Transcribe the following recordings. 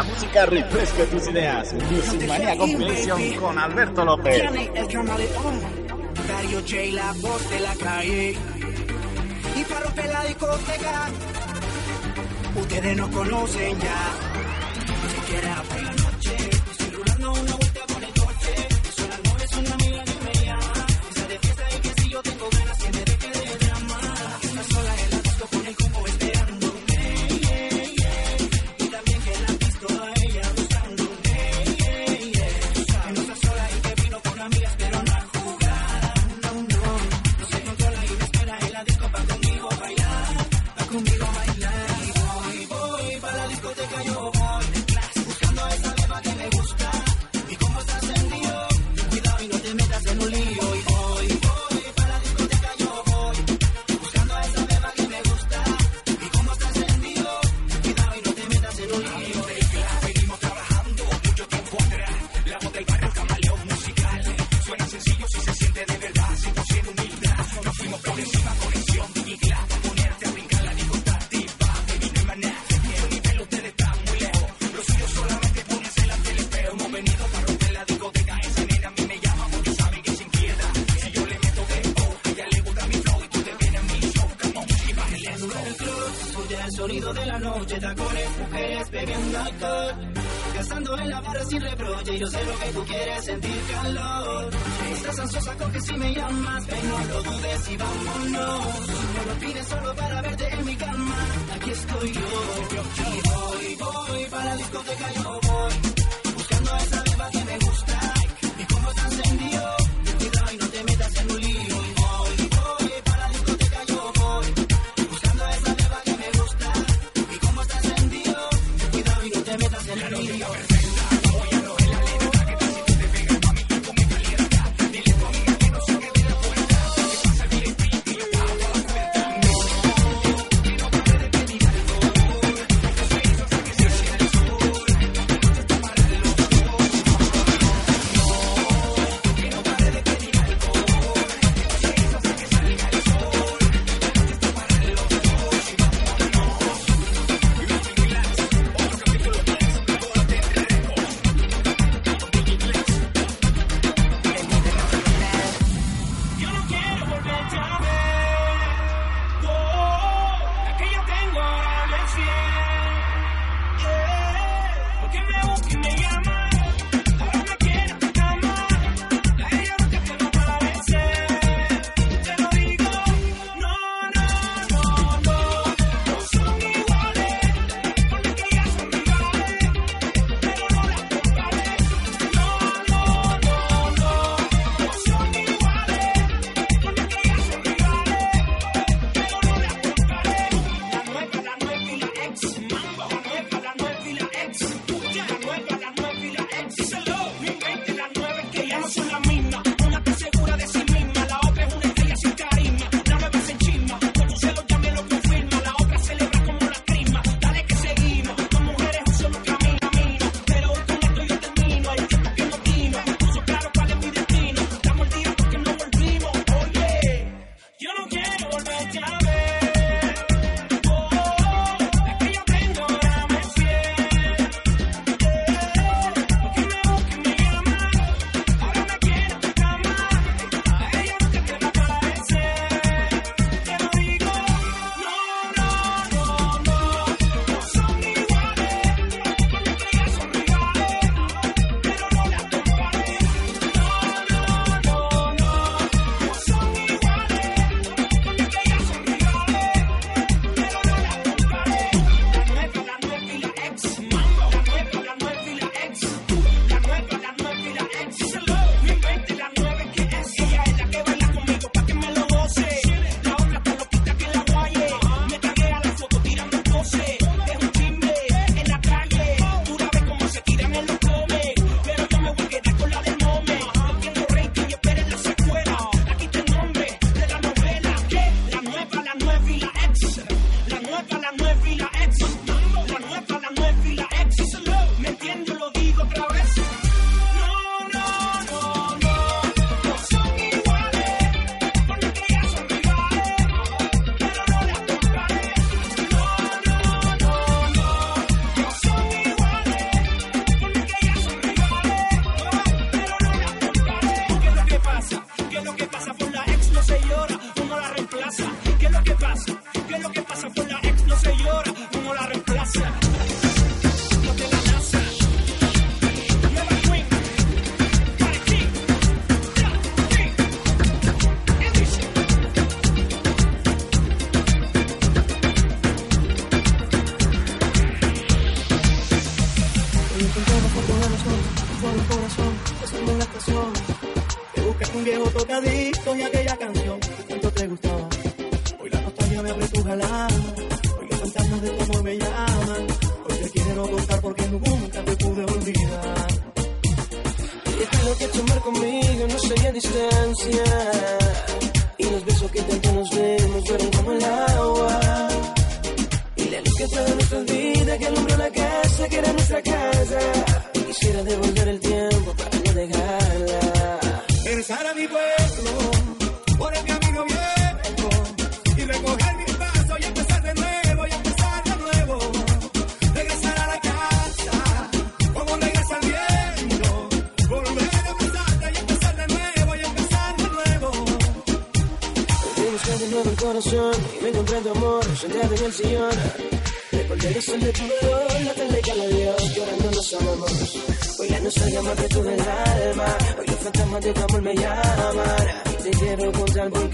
la música refresca tus ideas. Music Manía Compilation con Alberto López. Ustedes conocen ya.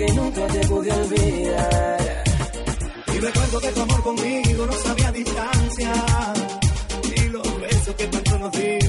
que nunca te pude olvidar. Y recuerdo que tu amor conmigo no sabía distancia. Y los besos que tanto nos dimos.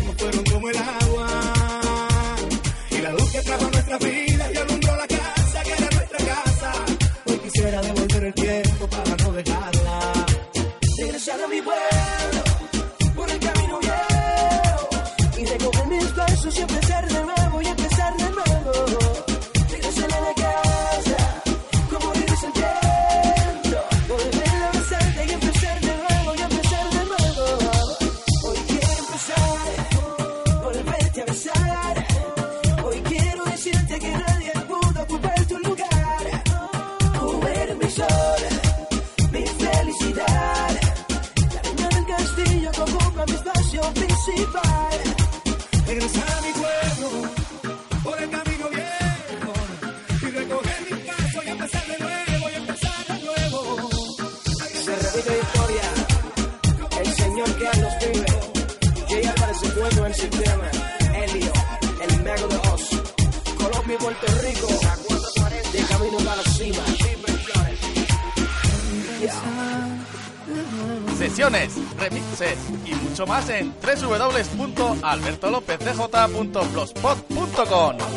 en www.albertolopezdj.blogspot.com.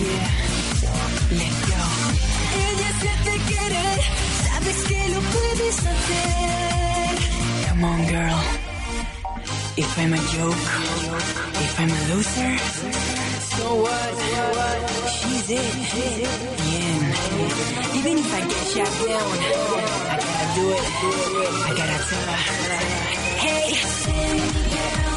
Yeah, let go. Ella se sabes que lo puedes hacer. Come on, girl. If I'm a joke, if I'm a loser, so what? She's it. Yeah. Even if I get shot down, I gotta do it. I gotta tell her. Hey,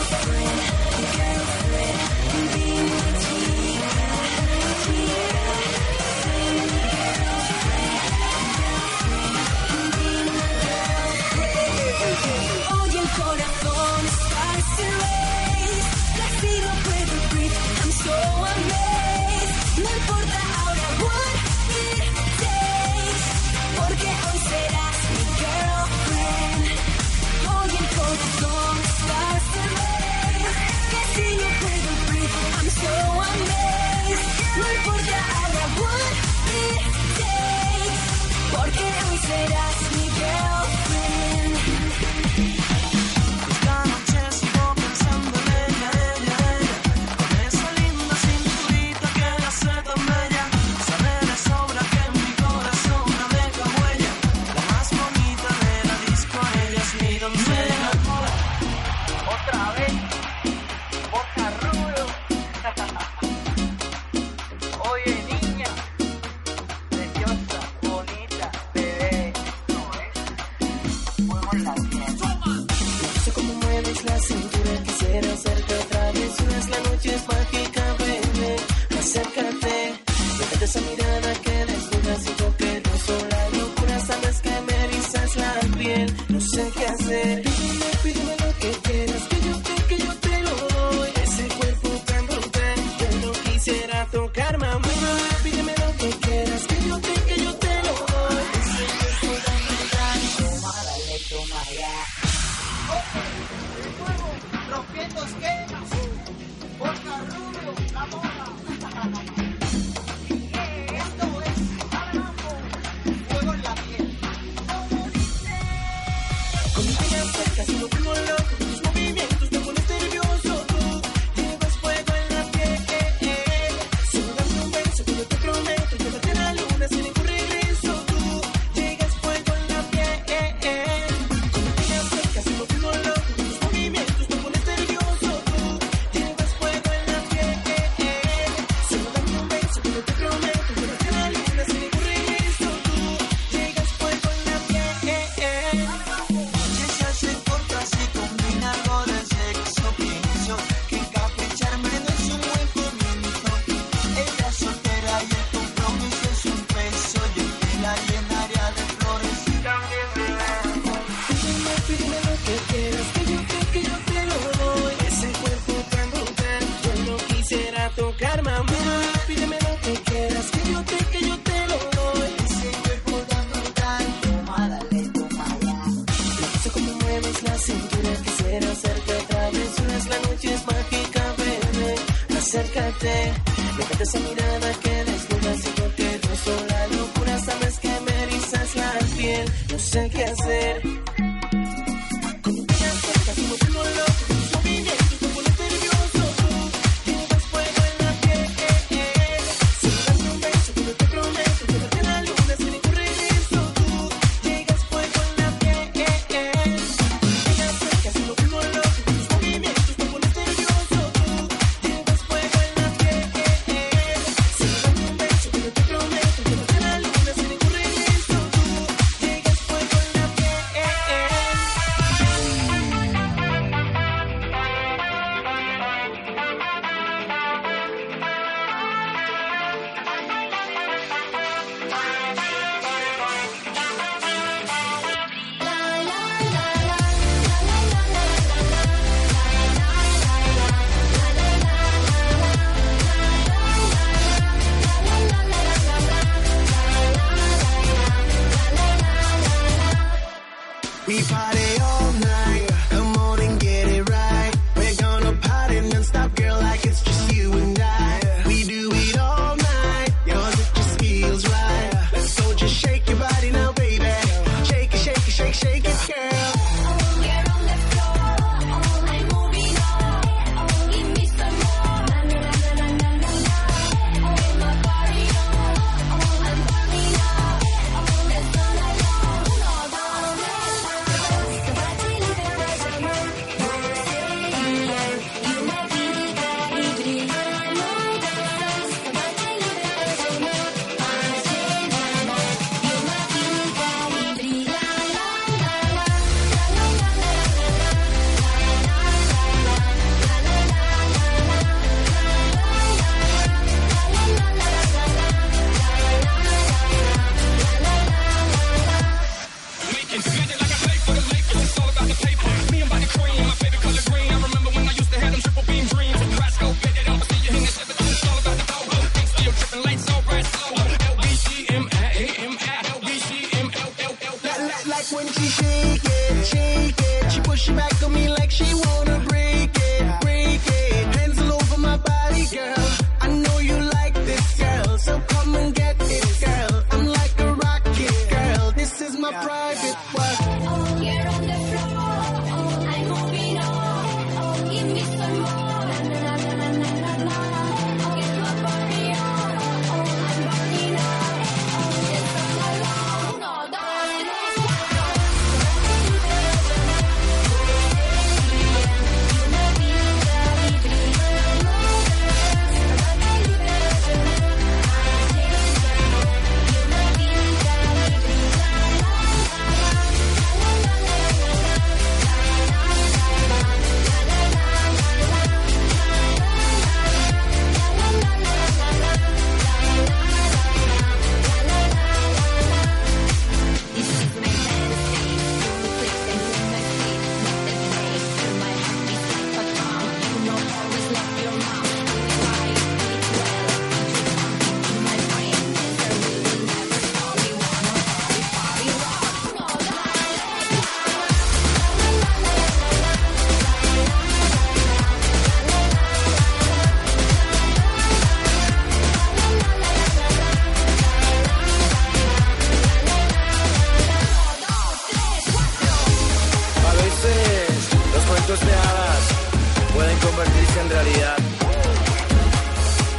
cuentos pueden convertirse en realidad.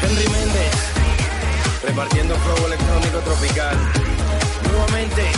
Henry Méndez, repartiendo flow electrónico tropical. Nuevamente,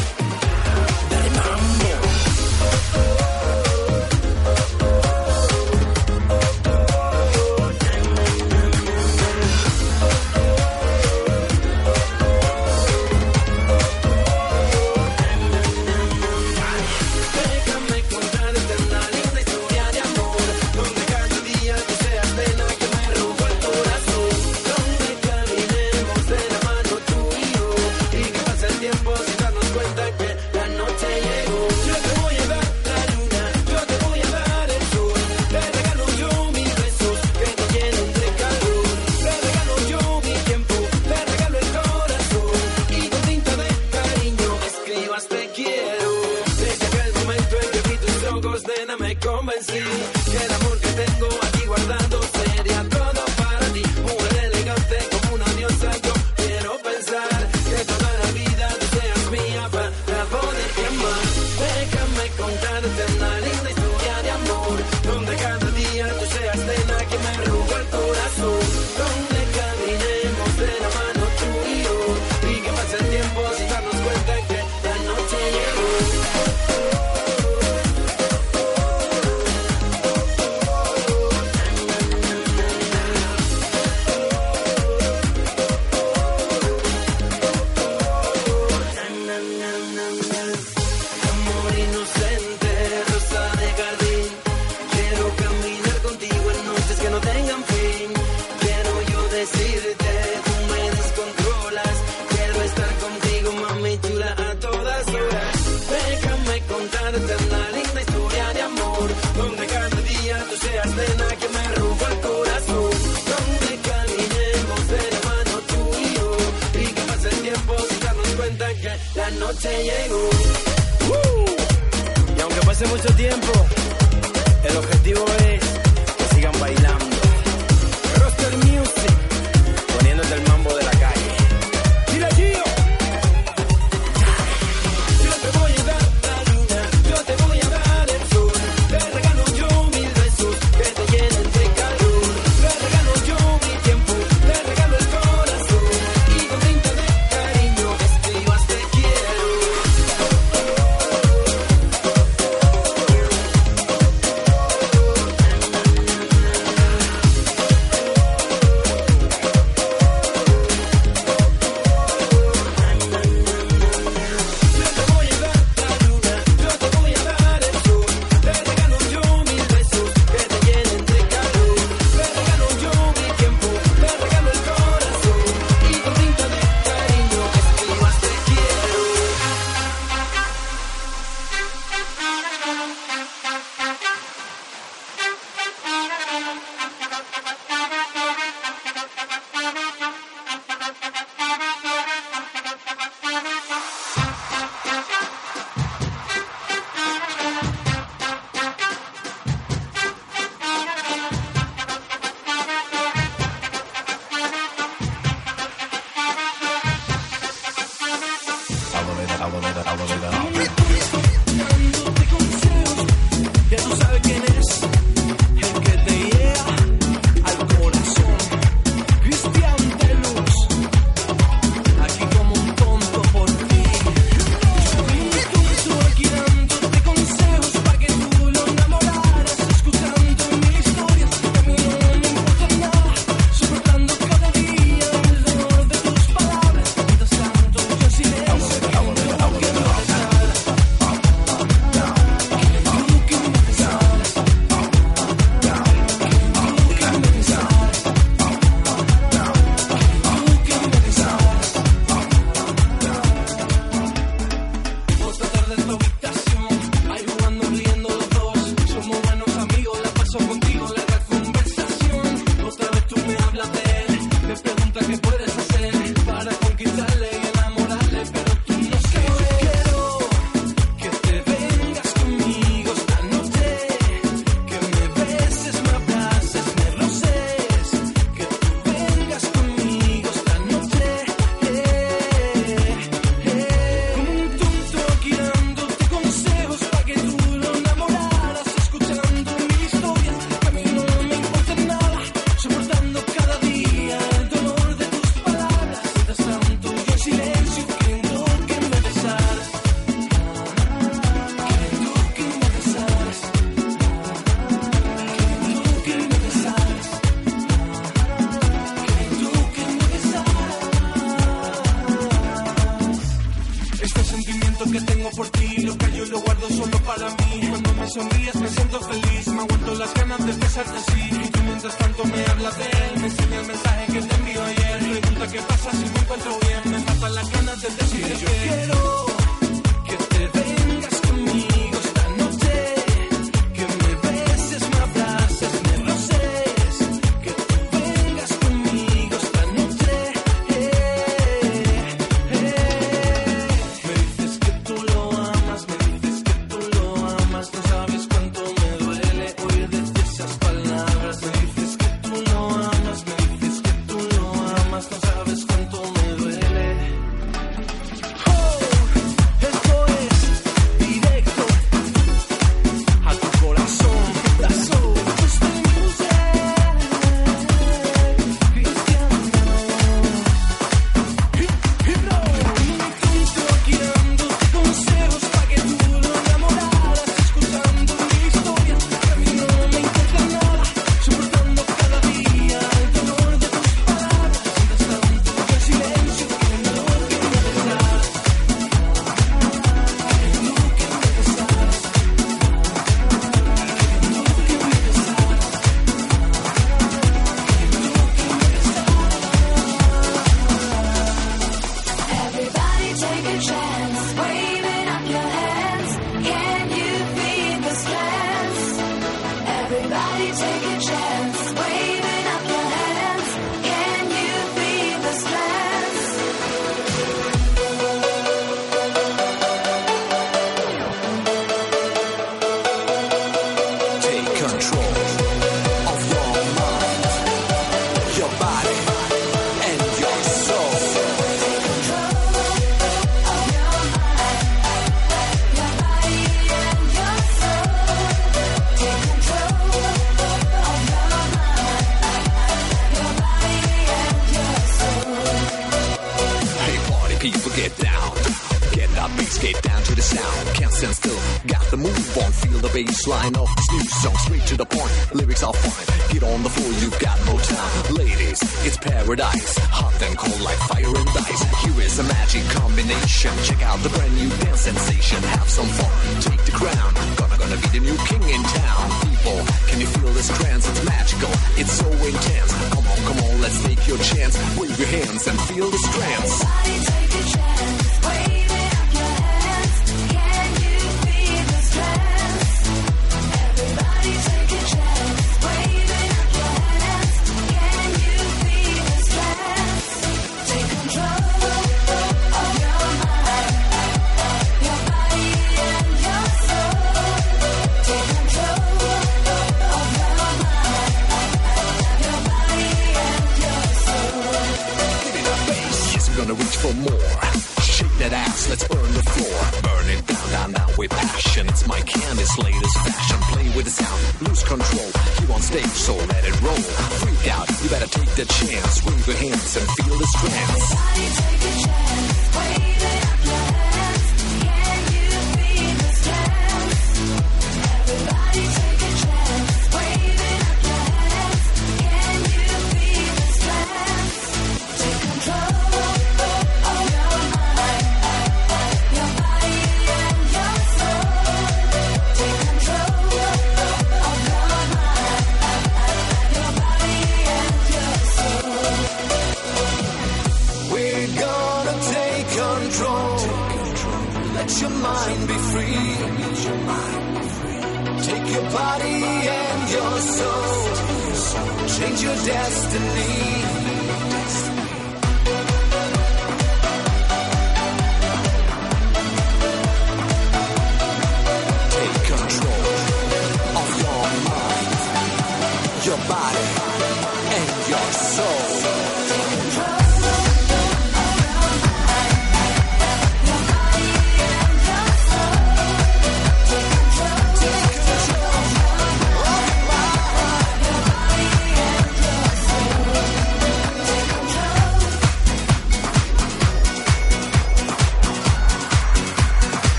your destiny.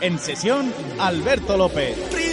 En sesión, Alberto López.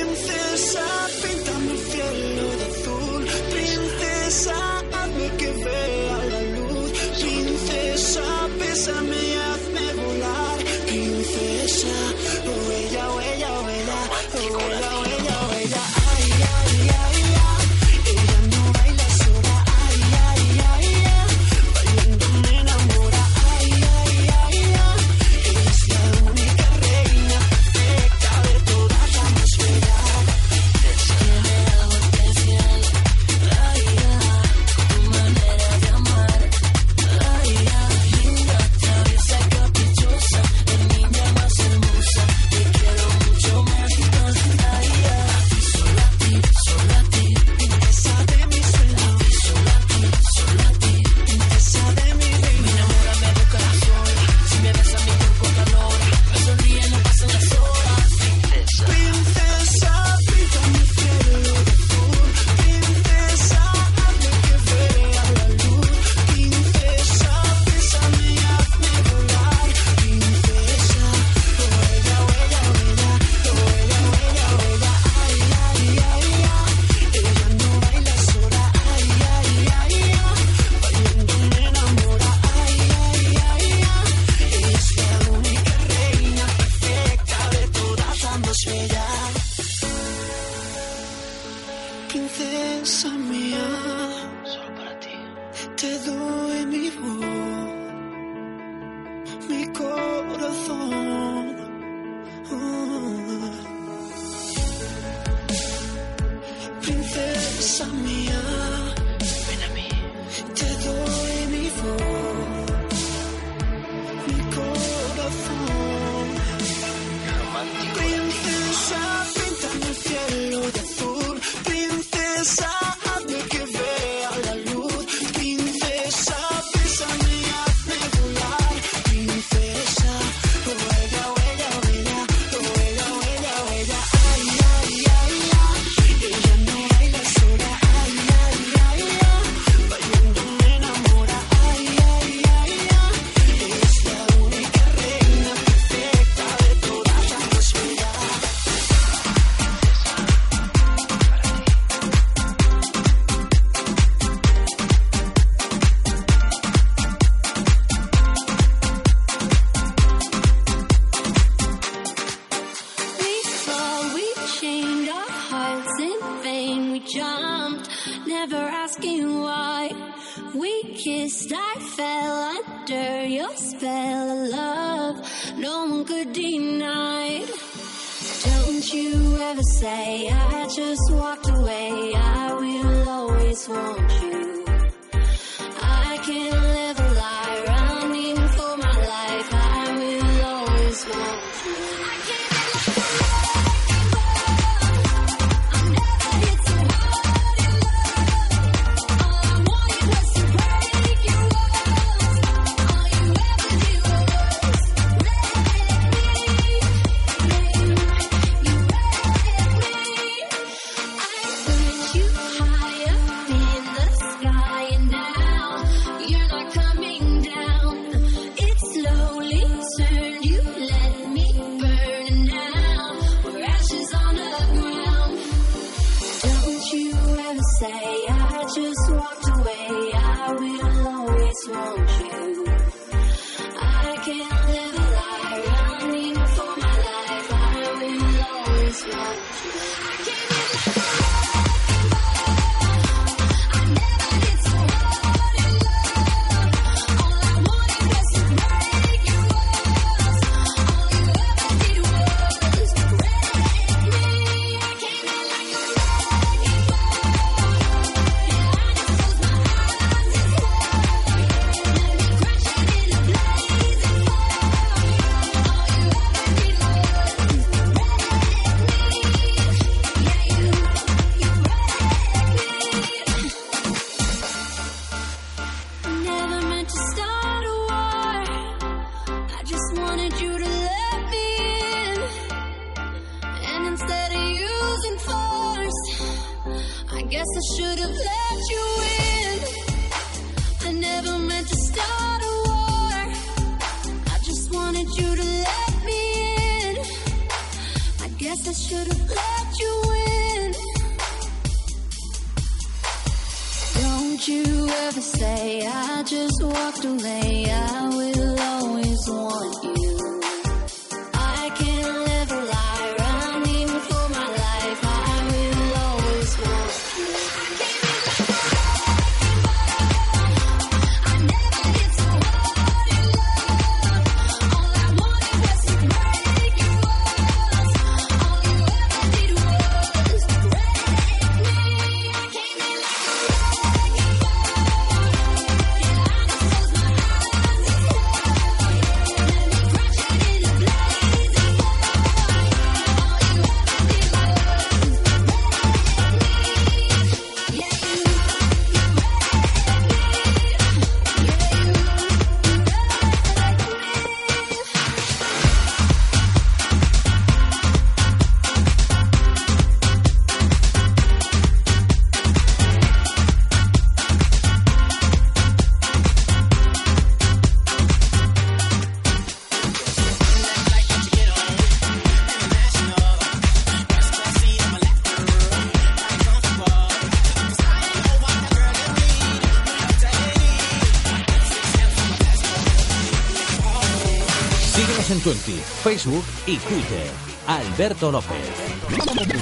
Facebook y Twitter. Alberto López.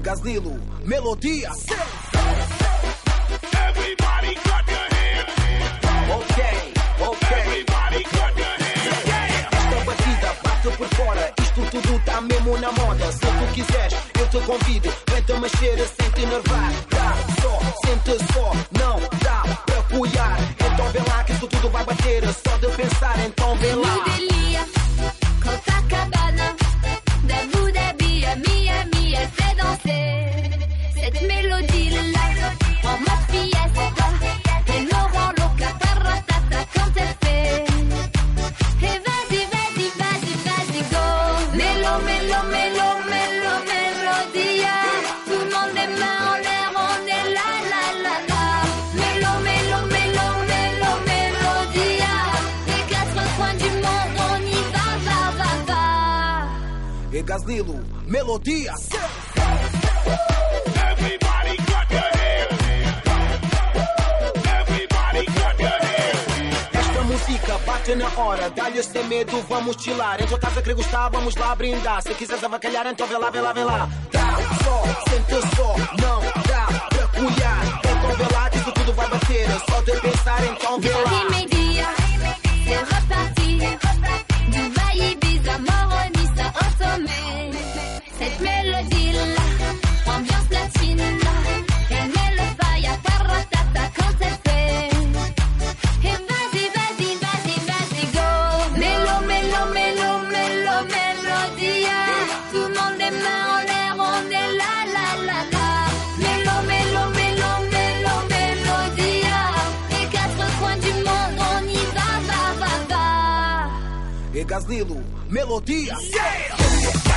E Gaslilo, melodia. Everybody clap your hands. Ok, ok. Everybody clap your hands. Esta batida bate por fora, isto tudo tá mesmo na moda. Se tu quiseres, eu te convido. Vem-te mexer sem te enervar. Dá só, sente só, não dá pra apoiar. Então vê lá que isto tudo vai bater. Só de pensar, então vê lá. Delia, Copacabana, Elle fait danser cette mélodie-là en mode fiesta. Elle me rend loca, taratata quand elle fait. Et vas-y, vas-y, vas-y, vas-y, go. Mélo, mélo, mélo, mélo, mélodia. Tout le monde les on est là, là, là, là. Mélo, mélo, mélo, mélo, mélodia. Les quatre coins du monde, on y va, va, va, va. E Gaslilo, melodia. Everybody clap your hands. Everybody clap your hands. Esta música bate na hora, dá-lhe sem medo, vamos chilar. Em tua casa querer gostar, vamos lá brindar. Se quiseres avacalhar, então vê lá, vê lá, vê lá. Dá só, sente só, não dá pra colhar. Então vê lá que isso tudo vai bater. Só de pensar, então vê lá. C'est reparti. Dubaï, Ibiza, Gasnilo, melodia. Yeah!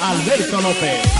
Alberto López.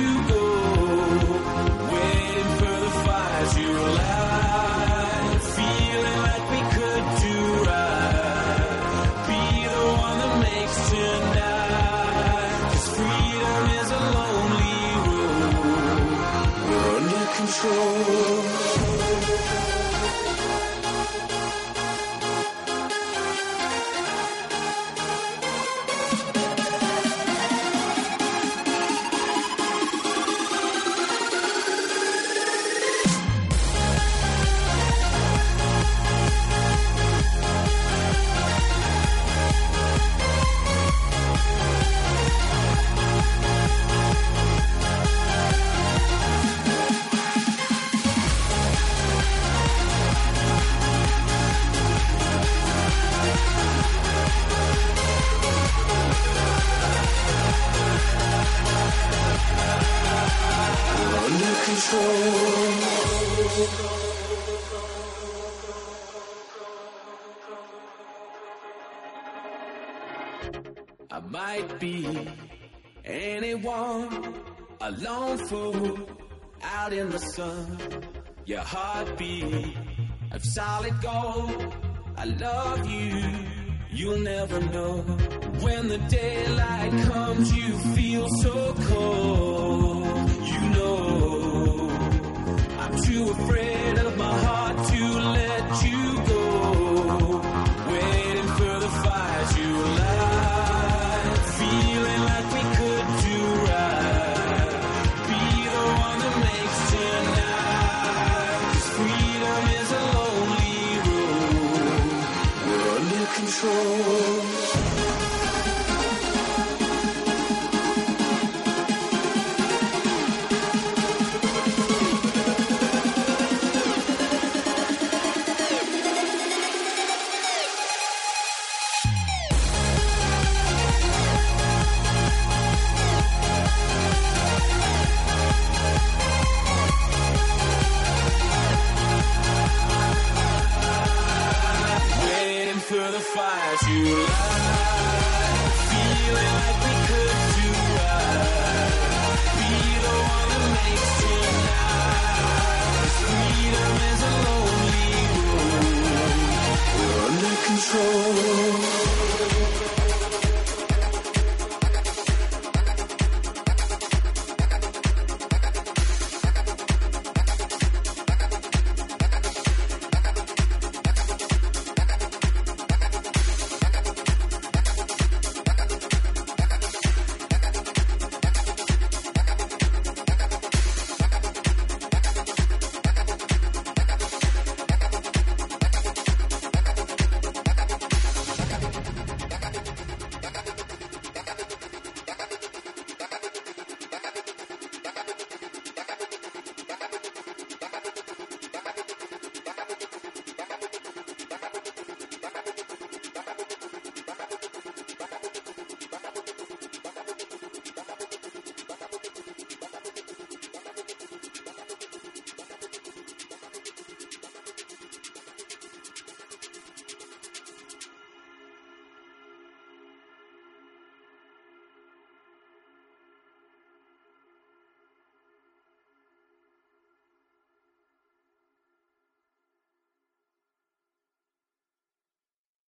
solid gold. I love you, you'll never know. When the daylight comes, you feel so cold.